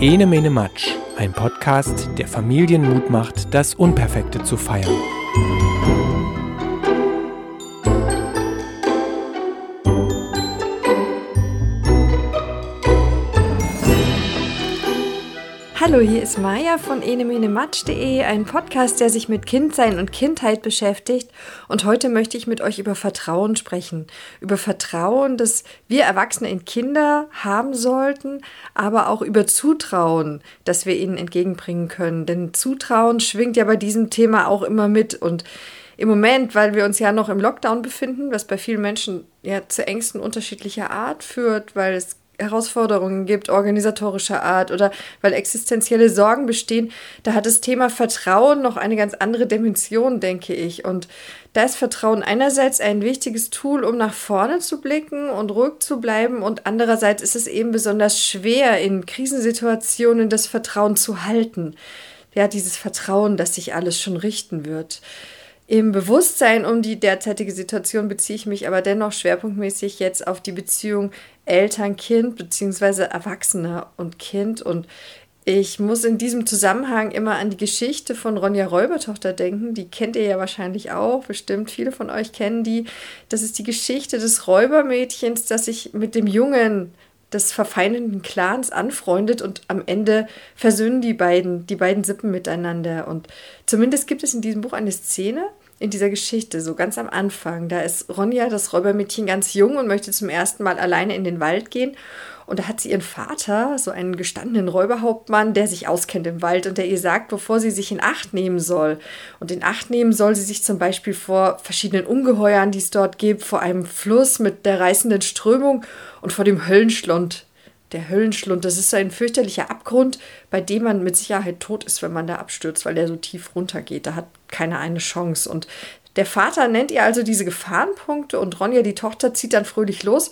Ene Mene Matsch, ein Podcast, der Familien Mut macht, das Unperfekte zu feiern. Hallo, hier ist Maja von enemenematsch.de, ein Podcast, der sich mit Kindsein und Kindheit beschäftigt. Und heute möchte ich mit euch über Vertrauen sprechen. Über Vertrauen, das wir Erwachsene in Kinder haben sollten, aber auch über Zutrauen, das wir ihnen entgegenbringen können. Denn Zutrauen schwingt ja bei diesem Thema auch immer mit. Und im Moment, weil wir uns ja noch im Lockdown befinden, was bei vielen Menschen ja zu Ängsten unterschiedlicher Art führt, weil es Herausforderungen gibt, organisatorischer Art oder weil existenzielle Sorgen bestehen, da hat das Thema Vertrauen noch eine ganz andere Dimension, denke ich. Und da ist Vertrauen einerseits ein wichtiges Tool, um nach vorne zu blicken und ruhig zu bleiben und andererseits ist es eben besonders schwer, in Krisensituationen das Vertrauen zu halten. Ja, dieses Vertrauen, dass sich alles schon richten wird. Im Bewusstsein um die derzeitige Situation beziehe ich mich aber dennoch schwerpunktmäßig jetzt auf die Beziehung Eltern-Kind beziehungsweise Erwachsene und Kind. Und ich muss in diesem Zusammenhang immer an die Geschichte von Ronja Räubertochter denken. Die kennt ihr ja wahrscheinlich auch, bestimmt viele von euch kennen die. Das ist die Geschichte des Räubermädchens, das sich mit dem Jungen des verfeindeten Clans anfreundet und am Ende versöhnen die beiden, die beiden Sippen miteinander. Und zumindest gibt es in diesem Buch eine Szene, in dieser Geschichte, so ganz am Anfang. Da ist Ronja, das Räubermädchen, ganz jung und möchte zum ersten Mal alleine in den Wald gehen. Und da hat sie ihren Vater, so einen gestandenen Räuberhauptmann, der sich auskennt im Wald und der ihr sagt, wovor sie sich in Acht nehmen soll. Und in Acht nehmen soll sie sich zum Beispiel vor verschiedenen Ungeheuern, die es dort gibt, vor einem Fluss mit der reißenden Strömung und vor dem Höllenschlund, der Höllenschlund, das ist ein fürchterlicher Abgrund, bei dem man mit Sicherheit tot ist, wenn man da abstürzt, weil der so tief runtergeht. Da hat keiner eine Chance. Und der Vater nennt ihr also diese Gefahrenpunkte und Ronja, die Tochter, zieht dann fröhlich los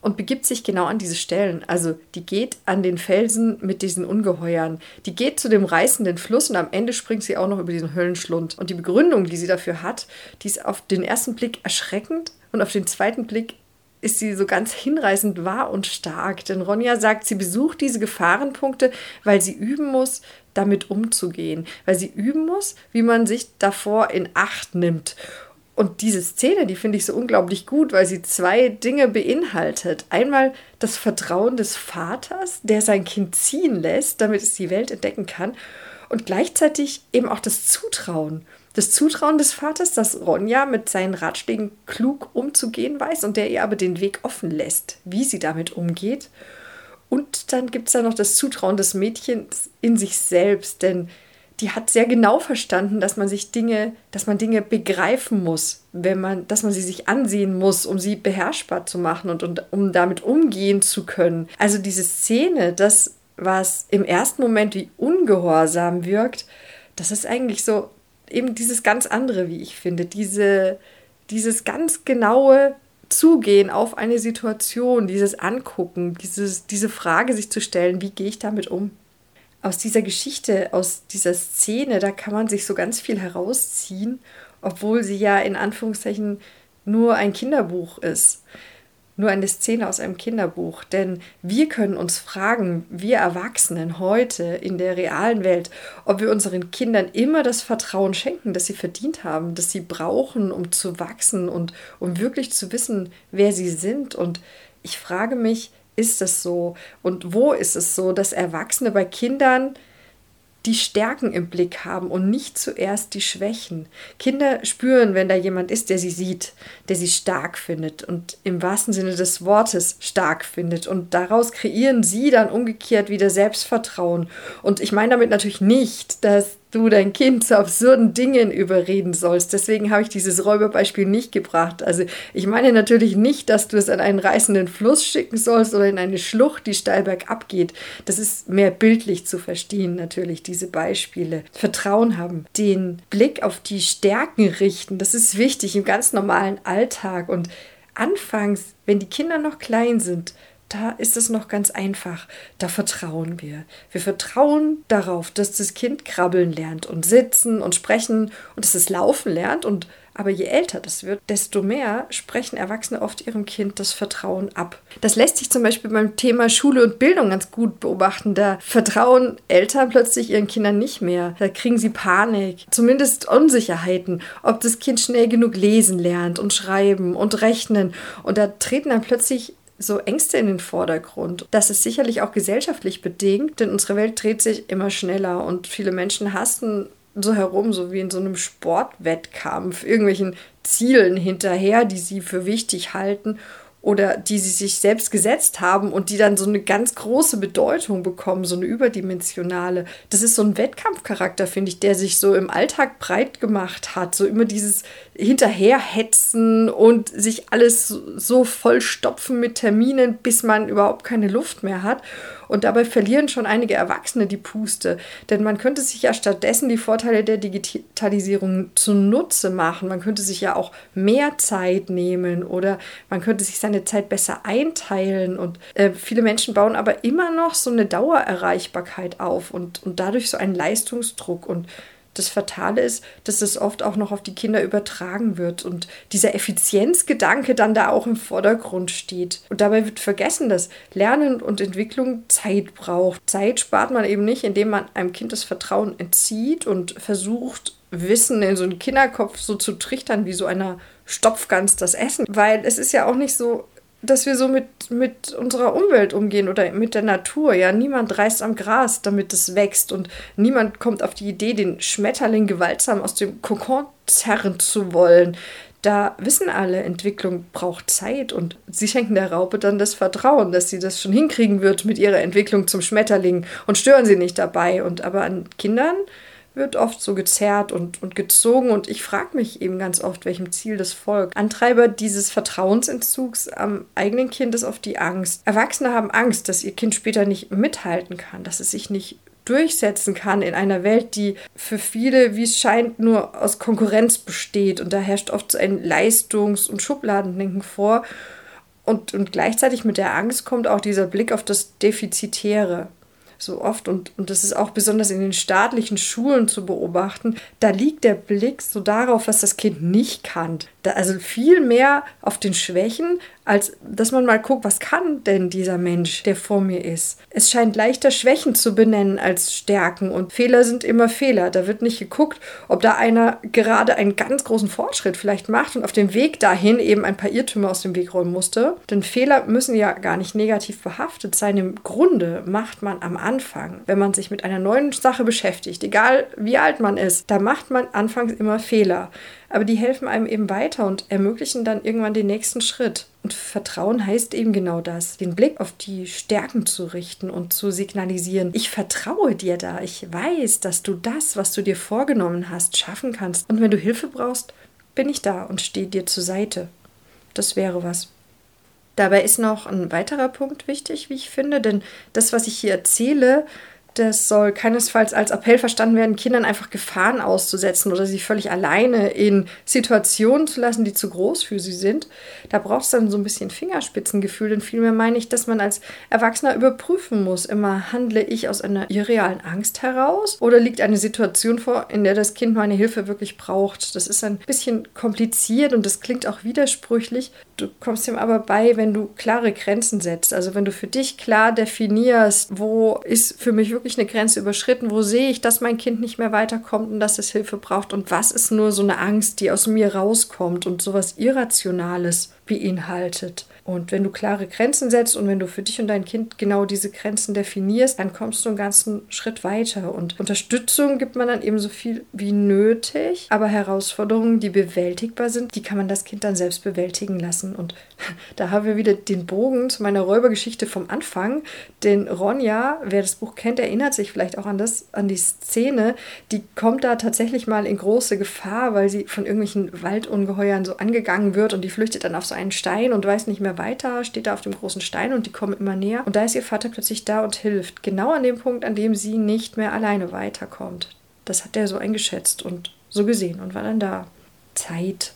und begibt sich genau an diese Stellen. Also die geht an den Felsen mit diesen Ungeheuern. Die geht zu dem reißenden Fluss und am Ende springt sie auch noch über diesen Höllenschlund. Und die Begründung, die sie dafür hat, die ist auf den ersten Blick erschreckend und auf den zweiten Blick ist sie so ganz hinreißend wahr und stark. Denn Ronja sagt, sie besucht diese Gefahrenpunkte, weil sie üben muss, damit umzugehen. Weil sie üben muss, wie man sich davor in Acht nimmt. Und diese Szene, die finde ich so unglaublich gut, weil sie zwei Dinge beinhaltet. Einmal das Vertrauen des Vaters, der sein Kind ziehen lässt, damit es die Welt entdecken kann. Und gleichzeitig eben auch das Zutrauen das Zutrauen des Vaters, dass Ronja mit seinen Ratschlägen klug umzugehen weiß und der ihr aber den Weg offen lässt, wie sie damit umgeht. Und dann gibt es da noch das Zutrauen des Mädchens in sich selbst, denn die hat sehr genau verstanden, dass man sich Dinge, dass man Dinge begreifen muss, wenn man, dass man sie sich ansehen muss, um sie beherrschbar zu machen und, und um damit umgehen zu können. Also diese Szene, das, was im ersten Moment wie ungehorsam wirkt, das ist eigentlich so eben dieses ganz andere, wie ich finde, diese, dieses ganz genaue Zugehen auf eine Situation, dieses Angucken, dieses, diese Frage sich zu stellen, wie gehe ich damit um? Aus dieser Geschichte, aus dieser Szene, da kann man sich so ganz viel herausziehen, obwohl sie ja in Anführungszeichen nur ein Kinderbuch ist nur eine Szene aus einem Kinderbuch. Denn wir können uns fragen, wir Erwachsenen heute in der realen Welt, ob wir unseren Kindern immer das Vertrauen schenken, das sie verdient haben, das sie brauchen, um zu wachsen und um wirklich zu wissen, wer sie sind. Und ich frage mich, ist es so? Und wo ist es so, dass Erwachsene bei Kindern die Stärken im Blick haben und nicht zuerst die Schwächen. Kinder spüren, wenn da jemand ist, der sie sieht, der sie stark findet und im wahrsten Sinne des Wortes stark findet. Und daraus kreieren sie dann umgekehrt wieder Selbstvertrauen. Und ich meine damit natürlich nicht, dass du dein Kind zu absurden Dingen überreden sollst. Deswegen habe ich dieses Räuberbeispiel nicht gebracht. Also ich meine natürlich nicht, dass du es an einen reißenden Fluss schicken sollst oder in eine Schlucht, die steil bergab geht. Das ist mehr bildlich zu verstehen, natürlich, diese Beispiele. Vertrauen haben, den Blick auf die Stärken richten, das ist wichtig im ganz normalen Alltag. Und anfangs, wenn die Kinder noch klein sind, da ist es noch ganz einfach. Da vertrauen wir. Wir vertrauen darauf, dass das Kind krabbeln lernt und sitzen und sprechen und dass es laufen lernt und aber je älter das wird, desto mehr sprechen Erwachsene oft ihrem Kind das Vertrauen ab. Das lässt sich zum Beispiel beim Thema Schule und Bildung ganz gut beobachten. Da vertrauen Eltern plötzlich ihren Kindern nicht mehr. Da kriegen sie Panik, zumindest Unsicherheiten, ob das Kind schnell genug lesen lernt und schreiben und rechnen. Und da treten dann plötzlich so Ängste in den Vordergrund. Das ist sicherlich auch gesellschaftlich bedingt, denn unsere Welt dreht sich immer schneller und viele Menschen hassen so herum, so wie in so einem Sportwettkampf, irgendwelchen Zielen hinterher, die sie für wichtig halten oder die sie sich selbst gesetzt haben und die dann so eine ganz große Bedeutung bekommen, so eine überdimensionale. Das ist so ein Wettkampfcharakter, finde ich, der sich so im Alltag breit gemacht hat. So immer dieses Hinterherhetzen und sich alles so vollstopfen mit Terminen, bis man überhaupt keine Luft mehr hat. Und dabei verlieren schon einige Erwachsene die Puste. Denn man könnte sich ja stattdessen die Vorteile der Digitalisierung zunutze machen. Man könnte sich ja auch mehr Zeit nehmen oder man könnte sich seine Zeit besser einteilen. Und äh, viele Menschen bauen aber immer noch so eine Dauererreichbarkeit auf und, und dadurch so einen Leistungsdruck. Und das Fatale ist, dass es oft auch noch auf die Kinder übertragen wird und dieser Effizienzgedanke dann da auch im Vordergrund steht. Und dabei wird vergessen, dass Lernen und Entwicklung Zeit braucht. Zeit spart man eben nicht, indem man einem Kind das Vertrauen entzieht und versucht, Wissen in so einen Kinderkopf so zu trichtern wie so einer Stopfgans das Essen. Weil es ist ja auch nicht so, dass wir so mit, mit unserer Umwelt umgehen oder mit der Natur. Ja, niemand reißt am Gras, damit es wächst und niemand kommt auf die Idee, den Schmetterling gewaltsam aus dem Kokon zerren zu wollen. Da wissen alle, Entwicklung braucht Zeit und sie schenken der Raupe dann das Vertrauen, dass sie das schon hinkriegen wird mit ihrer Entwicklung zum Schmetterling und stören sie nicht dabei. Und aber an Kindern wird oft so gezerrt und, und gezogen und ich frage mich eben ganz oft, welchem Ziel das folgt. Antreiber dieses Vertrauensentzugs am eigenen Kind ist oft die Angst. Erwachsene haben Angst, dass ihr Kind später nicht mithalten kann, dass es sich nicht durchsetzen kann in einer Welt, die für viele, wie es scheint, nur aus Konkurrenz besteht. Und da herrscht oft so ein Leistungs- und Schubladendenken vor. Und, und gleichzeitig mit der Angst kommt auch dieser Blick auf das Defizitäre so oft und, und das ist auch besonders in den staatlichen Schulen zu beobachten, da liegt der Blick so darauf, was das Kind nicht kann. Da, also viel mehr auf den Schwächen, als dass man mal guckt, was kann denn dieser Mensch, der vor mir ist. Es scheint leichter Schwächen zu benennen als Stärken und Fehler sind immer Fehler. Da wird nicht geguckt, ob da einer gerade einen ganz großen Fortschritt vielleicht macht und auf dem Weg dahin eben ein paar Irrtümer aus dem Weg räumen musste. Denn Fehler müssen ja gar nicht negativ behaftet sein. Im Grunde macht man am Anfang, wenn man sich mit einer neuen Sache beschäftigt, egal wie alt man ist, da macht man anfangs immer Fehler aber die helfen einem eben weiter und ermöglichen dann irgendwann den nächsten Schritt. Und Vertrauen heißt eben genau das, den Blick auf die Stärken zu richten und zu signalisieren, ich vertraue dir da, ich weiß, dass du das, was du dir vorgenommen hast, schaffen kannst. Und wenn du Hilfe brauchst, bin ich da und stehe dir zur Seite. Das wäre was. Dabei ist noch ein weiterer Punkt wichtig, wie ich finde, denn das, was ich hier erzähle, das soll keinesfalls als Appell verstanden werden, Kindern einfach Gefahren auszusetzen oder sie völlig alleine in Situationen zu lassen, die zu groß für sie sind. Da braucht es dann so ein bisschen Fingerspitzengefühl, denn vielmehr meine ich, dass man als Erwachsener überprüfen muss, immer handle ich aus einer irrealen Angst heraus oder liegt eine Situation vor, in der das Kind meine Hilfe wirklich braucht. Das ist ein bisschen kompliziert und das klingt auch widersprüchlich. Du kommst ihm aber bei, wenn du klare Grenzen setzt. Also wenn du für dich klar definierst, wo ist für mich wirklich wirklich eine Grenze überschritten? Wo sehe ich, dass mein Kind nicht mehr weiterkommt und dass es Hilfe braucht? Und was ist nur so eine Angst, die aus mir rauskommt und sowas Irrationales beinhaltet? Und wenn du klare Grenzen setzt und wenn du für dich und dein Kind genau diese Grenzen definierst, dann kommst du einen ganzen Schritt weiter. Und Unterstützung gibt man dann eben so viel wie nötig, aber Herausforderungen, die bewältigbar sind, die kann man das Kind dann selbst bewältigen lassen. Und da haben wir wieder den Bogen zu meiner Räubergeschichte vom Anfang. Denn Ronja, wer das Buch kennt, erinnert sich vielleicht auch an das, an die Szene, die kommt da tatsächlich mal in große Gefahr, weil sie von irgendwelchen Waldungeheuern so angegangen wird und die flüchtet dann auf so einen Stein und weiß nicht mehr weiter, steht da auf dem großen Stein und die kommen immer näher. Und da ist ihr Vater plötzlich da und hilft. Genau an dem Punkt, an dem sie nicht mehr alleine weiterkommt. Das hat er so eingeschätzt und so gesehen und war dann da. Zeit.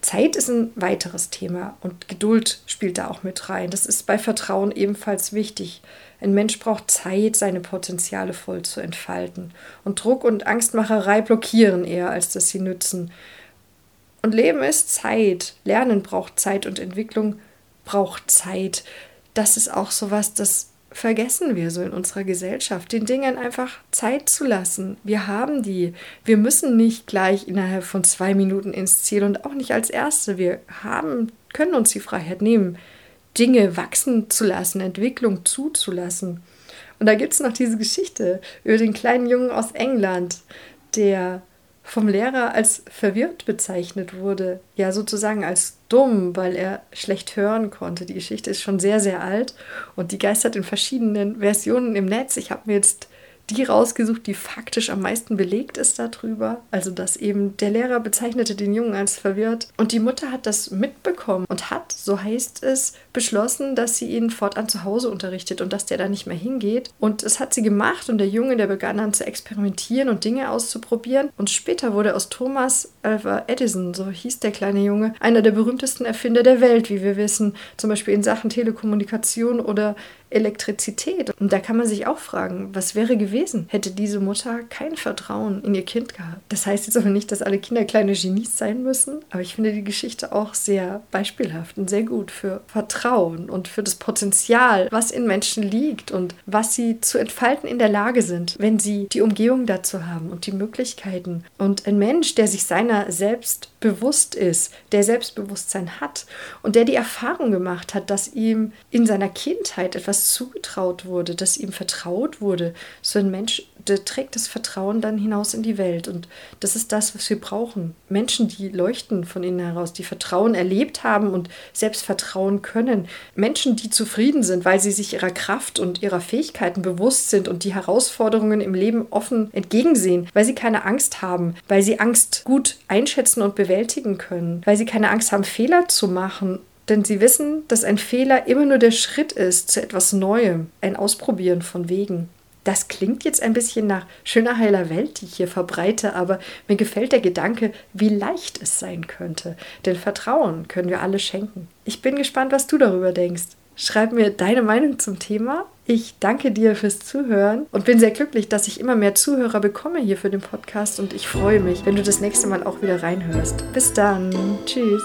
Zeit ist ein weiteres Thema und Geduld spielt da auch mit rein. Das ist bei Vertrauen ebenfalls wichtig. Ein Mensch braucht Zeit, seine Potenziale voll zu entfalten. Und Druck und Angstmacherei blockieren eher, als dass sie nützen. Und Leben ist Zeit. Lernen braucht Zeit und Entwicklung braucht Zeit. Das ist auch so was, das vergessen wir so in unserer Gesellschaft, den Dingen einfach Zeit zu lassen. Wir haben die. Wir müssen nicht gleich innerhalb von zwei Minuten ins Ziel und auch nicht als Erste. Wir haben, können uns die Freiheit nehmen, Dinge wachsen zu lassen, Entwicklung zuzulassen. Und da gibt es noch diese Geschichte über den kleinen Jungen aus England, der vom Lehrer als verwirrt bezeichnet wurde, ja sozusagen als dumm, weil er schlecht hören konnte. Die Geschichte ist schon sehr, sehr alt und die geistert in verschiedenen Versionen im Netz. Ich habe mir jetzt die rausgesucht, die faktisch am meisten belegt ist darüber. Also, dass eben der Lehrer bezeichnete den Jungen als verwirrt. Und die Mutter hat das mitbekommen und hat, so heißt es, beschlossen, dass sie ihn fortan zu Hause unterrichtet und dass der da nicht mehr hingeht. Und das hat sie gemacht und der Junge, der begann dann zu experimentieren und Dinge auszuprobieren. Und später wurde aus Thomas Alva Edison, so hieß der kleine Junge, einer der berühmtesten Erfinder der Welt, wie wir wissen, zum Beispiel in Sachen Telekommunikation oder Elektrizität. Und da kann man sich auch fragen, was wäre gewesen, hätte diese Mutter kein Vertrauen in ihr Kind gehabt. Das heißt jetzt aber nicht, dass alle Kinder kleine Genies sein müssen, aber ich finde die Geschichte auch sehr beispielhaft und sehr gut für Vertrauen und für das Potenzial, was in Menschen liegt und was sie zu entfalten in der Lage sind, wenn sie die Umgebung dazu haben und die Möglichkeiten. Und ein Mensch, der sich seiner selbst bewusst ist, der Selbstbewusstsein hat und der die Erfahrung gemacht hat, dass ihm in seiner Kindheit etwas zugetraut wurde, dass ihm vertraut wurde. So ein Mensch, der trägt das Vertrauen dann hinaus in die Welt. Und das ist das, was wir brauchen. Menschen, die leuchten von innen heraus, die Vertrauen erlebt haben und selbst vertrauen können. Menschen, die zufrieden sind, weil sie sich ihrer Kraft und ihrer Fähigkeiten bewusst sind und die Herausforderungen im Leben offen entgegensehen, weil sie keine Angst haben, weil sie Angst gut einschätzen und bewältigen können, weil sie keine Angst haben, Fehler zu machen denn sie wissen, dass ein Fehler immer nur der Schritt ist zu etwas Neuem, ein Ausprobieren von Wegen. Das klingt jetzt ein bisschen nach schöner heiler Welt, die ich hier verbreite, aber mir gefällt der Gedanke, wie leicht es sein könnte. Denn Vertrauen können wir alle schenken. Ich bin gespannt, was du darüber denkst. Schreib mir deine Meinung zum Thema. Ich danke dir fürs Zuhören und bin sehr glücklich, dass ich immer mehr Zuhörer bekomme hier für den Podcast und ich freue mich, wenn du das nächste Mal auch wieder reinhörst. Bis dann. Tschüss.